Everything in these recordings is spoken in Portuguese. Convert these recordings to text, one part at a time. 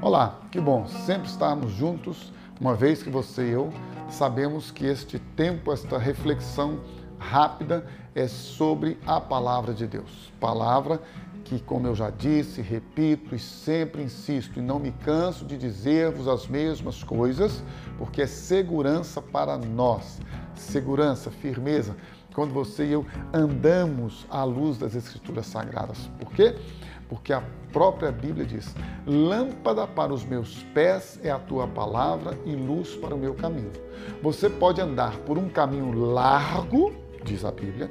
Olá, que bom sempre estarmos juntos, uma vez que você e eu sabemos que este tempo, esta reflexão rápida é sobre a palavra de Deus. Palavra que, como eu já disse, repito e sempre insisto, e não me canso de dizer-vos as mesmas coisas, porque é segurança para nós. Segurança, firmeza, quando você e eu andamos à luz das Escrituras Sagradas. Por quê? Porque a própria Bíblia diz: Lâmpada para os meus pés é a tua palavra e luz para o meu caminho. Você pode andar por um caminho largo, diz a Bíblia,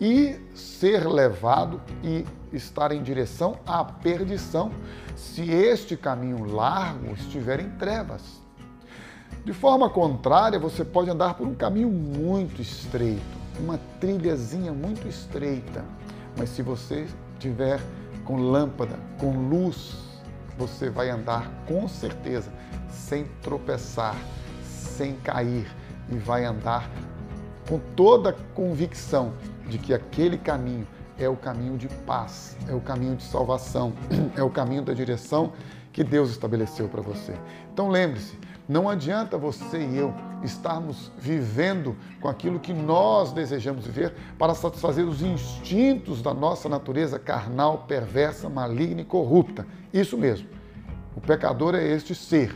e ser levado e estar em direção à perdição, se este caminho largo estiver em trevas. De forma contrária, você pode andar por um caminho muito estreito, uma trilhazinha muito estreita, mas se você tiver com lâmpada, com luz, você vai andar com certeza sem tropeçar, sem cair e vai andar com toda a convicção de que aquele caminho é o caminho de paz, é o caminho de salvação, é o caminho da direção que Deus estabeleceu para você. Então lembre-se, não adianta você e eu estarmos vivendo com aquilo que nós desejamos viver para satisfazer os instintos da nossa natureza carnal, perversa, maligna e corrupta. Isso mesmo. O pecador é este ser.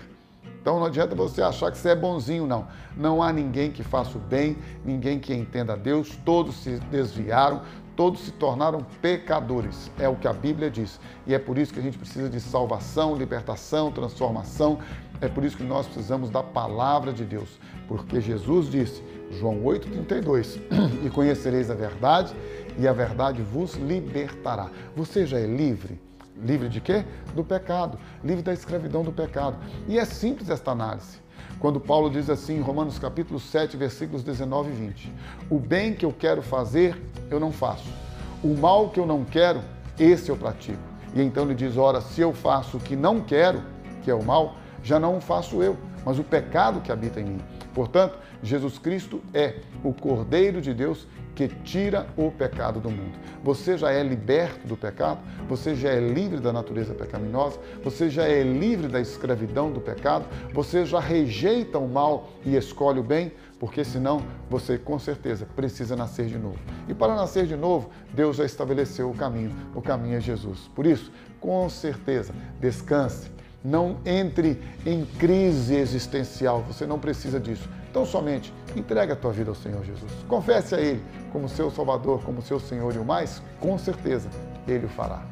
Então não adianta você achar que você é bonzinho, não. Não há ninguém que faça o bem, ninguém que entenda a Deus, todos se desviaram, todos se tornaram pecadores. É o que a Bíblia diz. E é por isso que a gente precisa de salvação, libertação, transformação. É por isso que nós precisamos da palavra de Deus. Porque Jesus disse, João 8,32, e conhecereis a verdade, e a verdade vos libertará. Você já é livre? Livre de quê? Do pecado, livre da escravidão do pecado. E é simples esta análise. Quando Paulo diz assim em Romanos capítulo 7, versículos 19 e 20: O bem que eu quero fazer, eu não faço. O mal que eu não quero, esse eu pratico. E então ele diz: Ora, se eu faço o que não quero, que é o mal, já não o faço eu, mas o pecado que habita em mim. Portanto, Jesus Cristo é o Cordeiro de Deus que tira o pecado do mundo. Você já é liberto do pecado, você já é livre da natureza pecaminosa, você já é livre da escravidão do pecado, você já rejeita o mal e escolhe o bem, porque senão você com certeza precisa nascer de novo. E para nascer de novo, Deus já estabeleceu o caminho, o caminho é Jesus. Por isso, com certeza, descanse não entre em crise existencial, você não precisa disso. Então somente entregue a tua vida ao Senhor Jesus. Confesse a Ele como seu Salvador, como seu Senhor e o mais, com certeza Ele o fará.